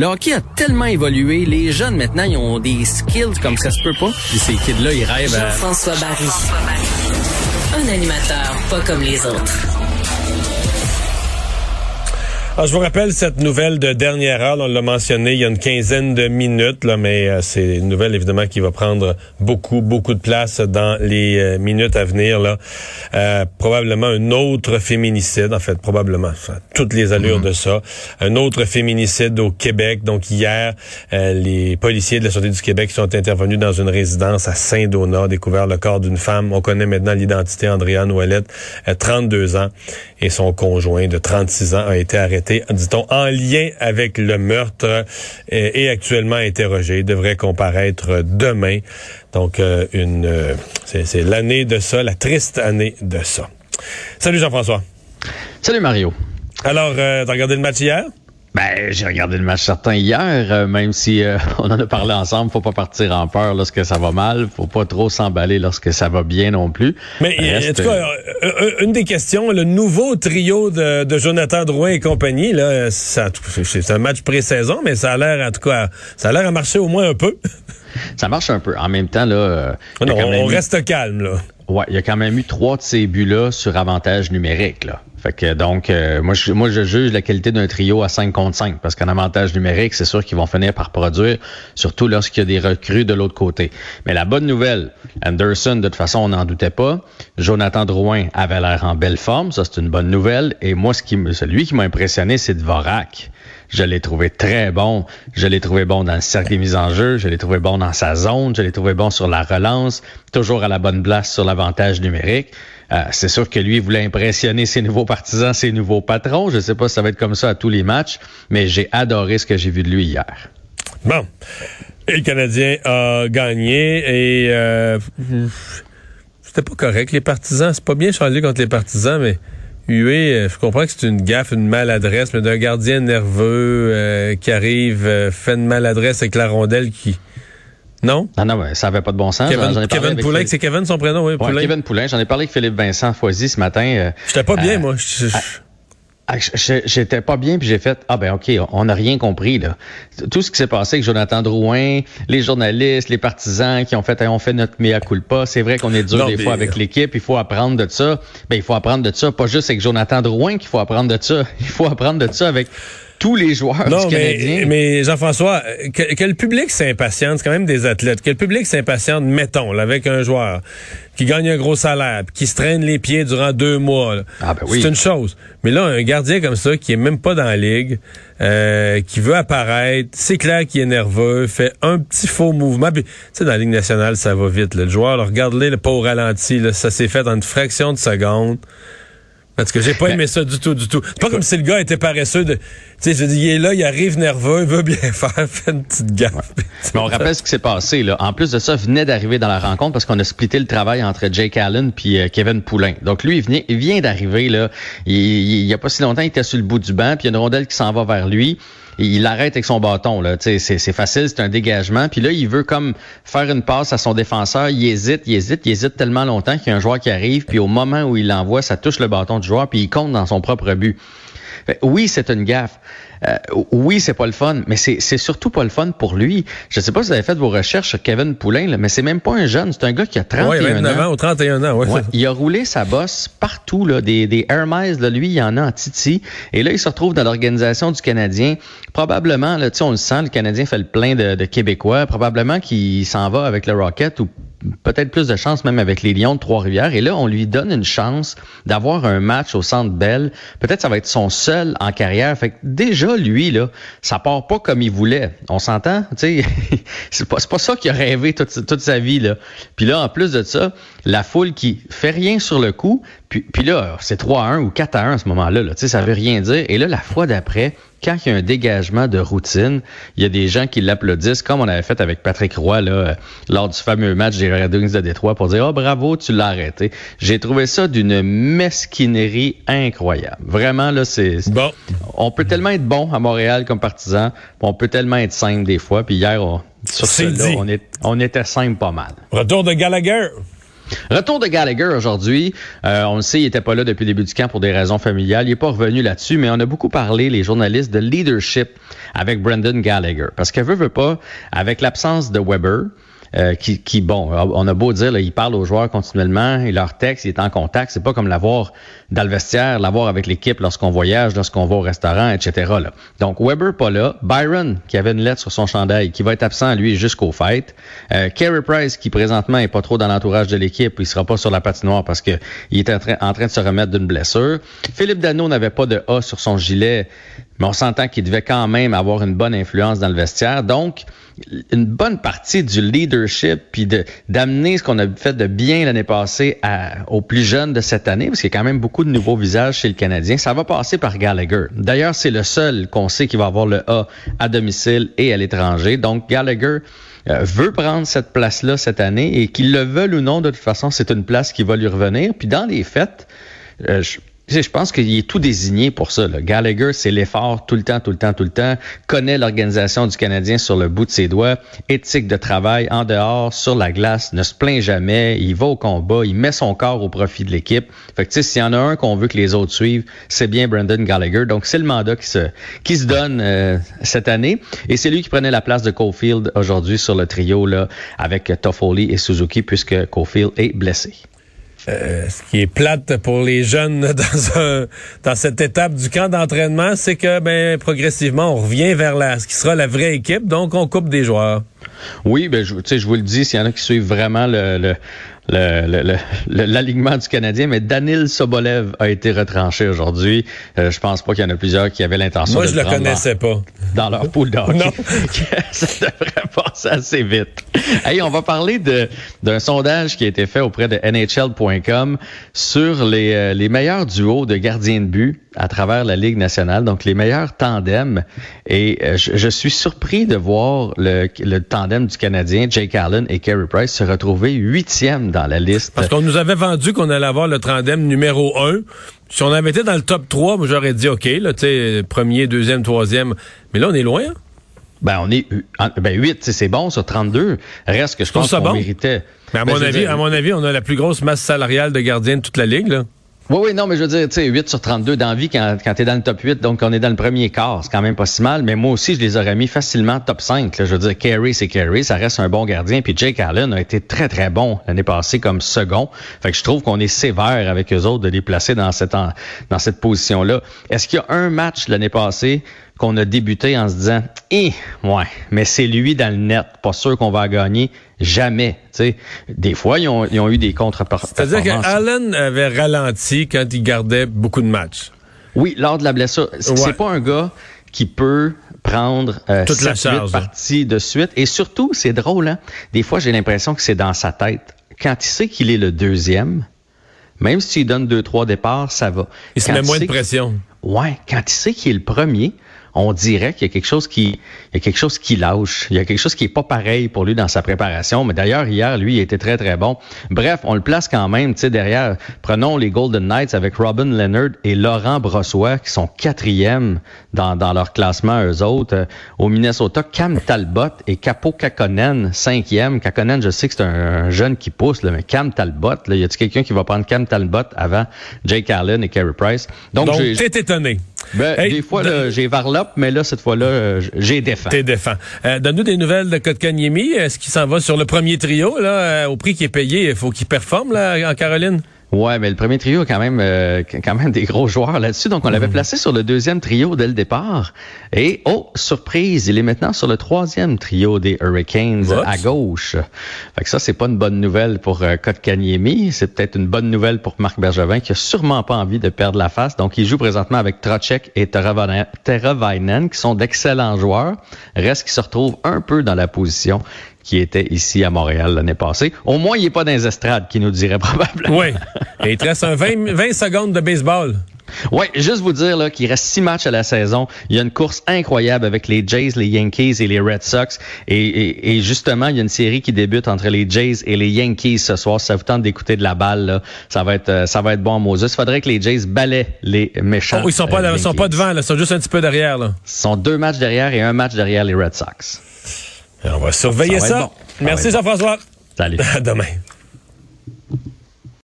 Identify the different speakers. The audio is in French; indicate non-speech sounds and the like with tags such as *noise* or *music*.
Speaker 1: Le hockey a tellement évolué, les jeunes maintenant, ils ont des skills comme ça se peut pas. Puis ces kids-là, ils rêvent à...
Speaker 2: Jean-François Barry. Un animateur pas comme les autres.
Speaker 3: Alors, je vous rappelle cette nouvelle de dernière heure, on l'a mentionné il y a une quinzaine de minutes, là, mais euh, c'est une nouvelle évidemment qui va prendre beaucoup, beaucoup de place dans les euh, minutes à venir. Là. Euh, probablement un autre féminicide, en fait, probablement, toutes les allures
Speaker 4: Mhm.
Speaker 3: de ça. Un autre féminicide au Québec. Donc hier, les policiers de la Sûreté du Québec sont intervenus dans une résidence à Saint-Donat, découvert le corps d'une femme. On connaît maintenant l'identité, Andréane Ouellette, 32 ans, et son conjoint de 36 ans a été arrêté, dit-on, en lien avec le meurtre euh, et, actuellement interrogé. Il devrait comparaître demain. Donc, euh, une, euh, c'est, c'est l'année de ça, la triste année de ça. Salut Jean-François.
Speaker 4: Salut Mario.
Speaker 3: Alors, euh, t'as regardé le match hier?
Speaker 4: Ben, j'ai regardé le match certain hier, euh, même si euh, *laughs* on en a parlé ensemble, faut pas partir en peur lorsque ça va mal, faut pas trop s'emballer lorsque ça va bien non plus.
Speaker 3: Mais
Speaker 4: Reste-
Speaker 3: en tout cas, euh, euh, une des questions, le nouveau trio de, de Jonathan Drouin et compagnie, là, c'est un match pré-saison, mais ça a l'air, en tout cas, ça a l'air à marcher au moins un peu.
Speaker 4: ça marche un peu. En même temps, là, euh,
Speaker 3: Non, on
Speaker 4: eu-
Speaker 3: reste calme, là.
Speaker 4: Ouais, il y a quand même eu trois de ces buts-là sur avantage numérique. Là. Fait que donc, euh, moi, je, moi, je juge la qualité d'un trio à 5 contre 5 parce qu'en avantage numérique, c'est sûr qu'ils vont finir par produire, surtout lorsqu'il y a des recrues de l'autre côté. Mais la bonne nouvelle, Anderson, de toute façon, on n'en doutait pas. Jonathan Drouin avait l'air en belle forme, ça c'est une bonne nouvelle. Et moi, ce qui, celui qui m'a impressionné, c'est Dvorak. Je l'ai trouvé très bon. Je l'ai trouvé bon dans le cercle des mises en jeu. Je l'ai trouvé bon dans sa zone. Je l'ai trouvé bon sur la relance. Toujours à la bonne place sur l'avantage numérique. Euh, c'est sûr que lui voulait impressionner ses nouveaux partisans, ses nouveaux patrons. Je sais pas si ça va être comme ça à tous les matchs, mais j'ai adoré ce que j'ai vu de lui hier.
Speaker 3: Bon. Et le Canadien a gagné et euh, c'était pas correct. Les partisans, c'est pas bien chargé contre les partisans, mais Hué, euh, je comprends que c'est une gaffe, une maladresse, mais d'un gardien nerveux euh, qui arrive, euh, fait une maladresse avec la rondelle qui... Non?
Speaker 4: Non, non, mais ça avait pas de bon sens.
Speaker 3: Kevin, Kevin Poulin, c'est Kevin son prénom, oui,
Speaker 4: Ouais. Kevin Poulin. J'en ai parlé avec Philippe Vincent Foisy ce matin. euh,
Speaker 3: J'étais pas bien,
Speaker 4: Euh,
Speaker 3: moi.
Speaker 4: Ah, je- je- J'étais pas bien, puis j'ai fait Ah ben OK, on n'a rien compris là. Tout ce qui s'est passé avec Jonathan Drouin, les journalistes, les partisans qui ont fait on fait notre mea culpa, c'est vrai qu'on est dur
Speaker 3: Non,
Speaker 4: des
Speaker 3: mais-
Speaker 4: fois avec l'équipe, il faut apprendre de ça. Ben il faut apprendre de ça, pas juste avec Jonathan Drouin qu'il faut apprendre de ça, *laughs* il faut apprendre de ça avec tous les joueurs
Speaker 3: Non,
Speaker 4: du
Speaker 3: mais,
Speaker 4: Canadien.
Speaker 3: mais Jean-François, que, que le public s'impatiente, c'est quand même des athlètes, que le public s'impatiente, mettons, là, avec un joueur qui gagne un gros salaire, qui se traîne les pieds durant deux mois.
Speaker 4: Ah, ben oui.
Speaker 3: c'est une chose. Mais là, un gardien comme ça, qui est même pas dans la ligue, euh, qui veut apparaître, c'est clair qu'il est nerveux, fait un petit faux mouvement. Puis, tu sais, dans la Ligue nationale, ça va vite. là. Le joueur, là, regarde-le, pas au ralenti, là, ça s'est fait en une fraction de seconde. Parce que j'ai pas aimé ça du tout, du tout. C'est pas comme si le gars était paresseux de. Tu sais, je dis, il est là, il arrive nerveux, il veut bien *laughs* faire, fait une petite gaffe.
Speaker 4: Mais on rappelle ce qui s'est passé. Là. En plus de ça, venait d'arriver dans la rencontre parce qu'on a splitté le travail entre Jake Allen puis euh, Kevin Poulain. Donc lui, il, venait, il vient d'arriver. là. Il, il, il y a pas si longtemps, il était sur le bout du banc, puis il y a une rondelle qui s'en va vers lui. Il arrête avec son bâton. Là. Tu sais, C'est, c'est facile, c'est un dégagement. Puis là, il veut comme faire une passe à son défenseur. Il hésite, il hésite, il hésite tellement longtemps qu'il y a un joueur qui arrive. Puis au moment où il l'envoie, ça touche le bâton du joueur, puis il compte dans son propre but. Fait, Oui, c'est une gaffe. Euh, oui, c'est pas le fun, mais c'est surtout pas le fun pour lui. Je sais pas si vous avez fait vos recherches sur Kevin Poulain, là, mais c'est même pas un jeune, c'est un gars qui a 31
Speaker 3: Ouais, 29
Speaker 4: ans.
Speaker 3: ans ou 31 ans, ouais.
Speaker 4: Ouais, il a roulé sa bosse partout, là, des, des là, lui, il y en a en Titi. Et là, il se retrouve dans l'organisation du Canadien. Probablement, là, tu sais, on le sent, le Canadien fait le plein de, de Québécois. Probablement qu'il s'en va avec le Rocket ou peut-être plus de chance même avec les Lions de Trois-Rivières. Et là, on lui donne une chance d'avoir un match au Centre Bell. Peut-être ça va être son seul en carrière. Fait déjà, lui, là, ça part pas comme il voulait. On s'entend? *laughs* C'est pas, pas ça qu'il a rêvé toute, toute sa vie, là. Puis là, en plus de ça, la foule qui fait rien sur le coup, puis, puis là, c'est 3 à 1 ou 4 à 1 à ce moment-là, là. Tu sais, ça veut rien dire. Et là, la fois d'après, quand il y a un dégagement de routine, il y a des gens qui l'applaudissent, comme on avait fait avec Patrick Roy là, euh, lors du fameux match des Red Wings de Détroit pour dire « Oh, bravo, tu l'as arrêté ». J'ai trouvé ça d'une mesquinerie incroyable. Vraiment, là, c'est...
Speaker 3: Bon.
Speaker 4: On peut tellement être bon à Montréal comme partisan, on peut tellement être simple des fois. Puis hier, on, sur ce on, est, on était simple pas mal.
Speaker 3: Retour de Gallagher.
Speaker 4: Retour de Gallagher aujourd'hui. Euh, on le sait, il était pas là depuis le début du camp pour des raisons familiales. Il est pas revenu là-dessus, mais on a beaucoup parlé, les journalistes, de leadership avec Brendan Gallagher. Parce que veut, veut pas, avec l'absence de Weber, euh, qui, bon, on a beau dire, il parle aux joueurs continuellement, et leur texte, il est en contact. C'est pas comme l'avoir dans le vestiaire, l'avoir avec l'équipe lorsqu'on voyage, lorsqu'on va au restaurant, etc. Donc, Weber pas là. Byron, qui avait une lettre sur son chandail, qui va être absent, lui, jusqu'au fêtes. Euh, Price, qui présentement est pas trop dans l'entourage de l'équipe, il sera pas sur la patinoire parce que il est en train, en train de se remettre d'une blessure. Philippe Dano n'avait pas de A sur son gilet, mais on s'entend qu'il devait quand même avoir une bonne influence dans le vestiaire. Donc, une bonne partie du leadership puis de d'amener ce qu'on a fait de bien l'année passée à, aux plus jeunes de cette année parce qu'il y a quand même beaucoup de nouveaux visages chez le Canadien. Ça va passer par Gallagher. D'ailleurs, c'est le seul qu'on sait qui va avoir le A à domicile et à l'étranger. Donc Gallagher euh, veut prendre cette place-là cette année et qu'il le veuille ou non, de toute façon, c'est une place qui va lui revenir. Puis dans les fêtes, euh, pense qu'il est tout désigné pour ça. Là. Gallagher, c'est l'effort tout le temps, tout le temps, tout le temps. Connaît l'organisation du Canadien sur le bout de ses doigts. Éthique de travail en dehors, sur la glace, ne se plaint jamais. Il va au combat, il met son corps au profit de l'équipe. Fait que s'il y en a un qu'on veut que les autres suivent, c'est bien Brandon Gallagher. Donc c'est le mandat qui se qui se donne euh, cette année. Et c'est lui qui prenait la place de Caulfield aujourd'hui sur le trio là avec Toffoli et Suzuki puisque Caulfield est blessé.
Speaker 3: Euh, ce qui est plate pour les jeunes *laughs* dans un, dans cette étape du camp d'entraînement, c'est que ben progressivement on revient vers la ce qui sera la vraie équipe, donc on coupe des joueurs.
Speaker 4: Oui, ben je, je vous le dis, s'il y en a qui suivent vraiment le, le l'alignement du Canadien, mais Danil Sobolev a été retranché aujourd'hui. Euh, je pense pas qu'il y en a plusieurs qui avaient l'intention
Speaker 3: Moi,
Speaker 4: de
Speaker 3: je le connaissais pas.
Speaker 4: Dans leur pool de
Speaker 3: Non. *laughs*
Speaker 4: Ça devrait passer assez vite. Hey, on va parler de d'un sondage qui a été fait auprès de NHL.com sur les, euh, les meilleurs duos de gardiens de but à travers la Ligue nationale, donc les meilleurs tandems. Et euh, je, je, suis surpris de voir le, le tandem du Canadien, Jake Allen et Carey Price, se retrouver huitième dans la liste.
Speaker 3: Parce qu'on nous avait vendu qu'on allait avoir le tandem numéro un. Si on avait été dans le top 3, moi j'aurais dit OK, là, tu sais, premier, deuxième, troisième. Mais là, on est loin. Hein?
Speaker 4: Ben, on est ben 8, c'est bon sur 32. Reste que je pense qu'on bon. méritait.
Speaker 3: Mais à
Speaker 4: ben,
Speaker 3: mon avis, dire, à mon avis, on a la plus grosse masse salariale de gardiens de toute la ligue, là.
Speaker 4: Oui, oui, non, mais je veux dire, tu sais, 8 sur 32 dans vie quand, quand tu es dans le top 8, donc on est dans le premier quart, c'est quand même pas si mal, mais moi aussi, je les aurais mis facilement top 5. Là. Je veux dire, Carey, c'est Carey, ça reste un bon gardien, puis Jake Allen a été très, très bon l'année passée comme second. Fait que je trouve qu'on est sévère avec eux autres de les placer dans cette, dans cette position-là. Est-ce qu'il y a un match l'année passée qu'on a débuté en se disant Eh, ouais, mais c'est lui dans le net, pas sûr qu'on va gagner. Jamais. sais Des fois, ils ont, ils ont eu des contre-performances.
Speaker 3: C'est-à-dire qu'Allen avait ralenti quand il gardait beaucoup de matchs.
Speaker 4: Oui, lors de la blessure. C'est ouais. pas un gars qui peut prendre euh,
Speaker 3: toute la charge
Speaker 4: parties de suite. Et surtout, c'est drôle, hein? Des fois, j'ai l'impression que c'est dans sa tête. Quand il sait qu'il est le deuxième, même si tu lui donnes deux, trois départs, ça va.
Speaker 3: Il se met moins de pression.
Speaker 4: Ouais, quand il sait qu'il est le premier, on dirait qu'il y a quelque chose qui, il y a quelque chose qui lâche. Il y a quelque chose qui est pas pareil pour lui dans sa préparation. Mais d'ailleurs, hier, lui, il était très, très bon. Bref, on le place quand même, tu sais, derrière. Prenons les Golden Knights avec Robin Leonard et Laurent Brossois, qui sont quatrièmes dans, dans leur classement, eux autres. Euh, au Minnesota, Cam Talbot et Capo Kakonen, cinquième. Kakonen, je sais que c'est un, un, jeune qui pousse, là, mais Cam Talbot, là, y a-t-il quelqu'un qui va prendre Cam Talbot avant Jake Allen et Carey Price?
Speaker 3: Donc, Donc t'es étonné.
Speaker 4: Ben, hey, des fois, de... j'ai varlope, mais là, cette fois-là, j'ai défend.
Speaker 3: T'es défend. Euh, Donne-nous des nouvelles de Kotkaniemi. Est-ce qu'il s'en va sur le premier trio, là, euh, au prix qui est payé? Il faut qu'il performe, là, en Caroline?
Speaker 4: Ouais, mais le premier trio a quand même euh, quand même des gros joueurs là-dessus. Donc on l'avait mmh. placé sur le deuxième trio dès le départ. Et oh, surprise, il est maintenant sur le troisième trio des Hurricanes What? à gauche. Fait que ça, c'est pas une bonne nouvelle pour euh, Kotkaniemi. C'est peut-être une bonne nouvelle pour Marc Bergevin qui a sûrement pas envie de perdre la face. Donc il joue présentement avec Trocek et Teravainen qui sont d'excellents joueurs. Reste qui se retrouvent un peu dans la position qui était ici à Montréal l'année passée. Au moins, il n'est pas dans les estrades, qui nous dirait *laughs* probablement.
Speaker 3: Oui. Et il te reste un 20, 20 secondes de baseball.
Speaker 4: Oui, juste vous dire là qu'il reste six matchs à la saison. Il y a une course incroyable avec les Jays, les Yankees et les Red Sox. Et, et, et justement, il y a une série qui débute entre les Jays et les Yankees ce soir. Si ça vous tente d'écouter de la balle, là, ça va être ça va être bon Moses. Il faudrait que les Jays balaient les méchants.
Speaker 3: Oh, ils sont pas euh, ils sont pas devant, là. ils sont juste un petit peu derrière. Là.
Speaker 4: Ils sont deux matchs derrière et un match derrière les Red Sox.
Speaker 3: On va surveiller ça. Merci Jean-François.
Speaker 4: Salut. *laughs*
Speaker 3: À demain.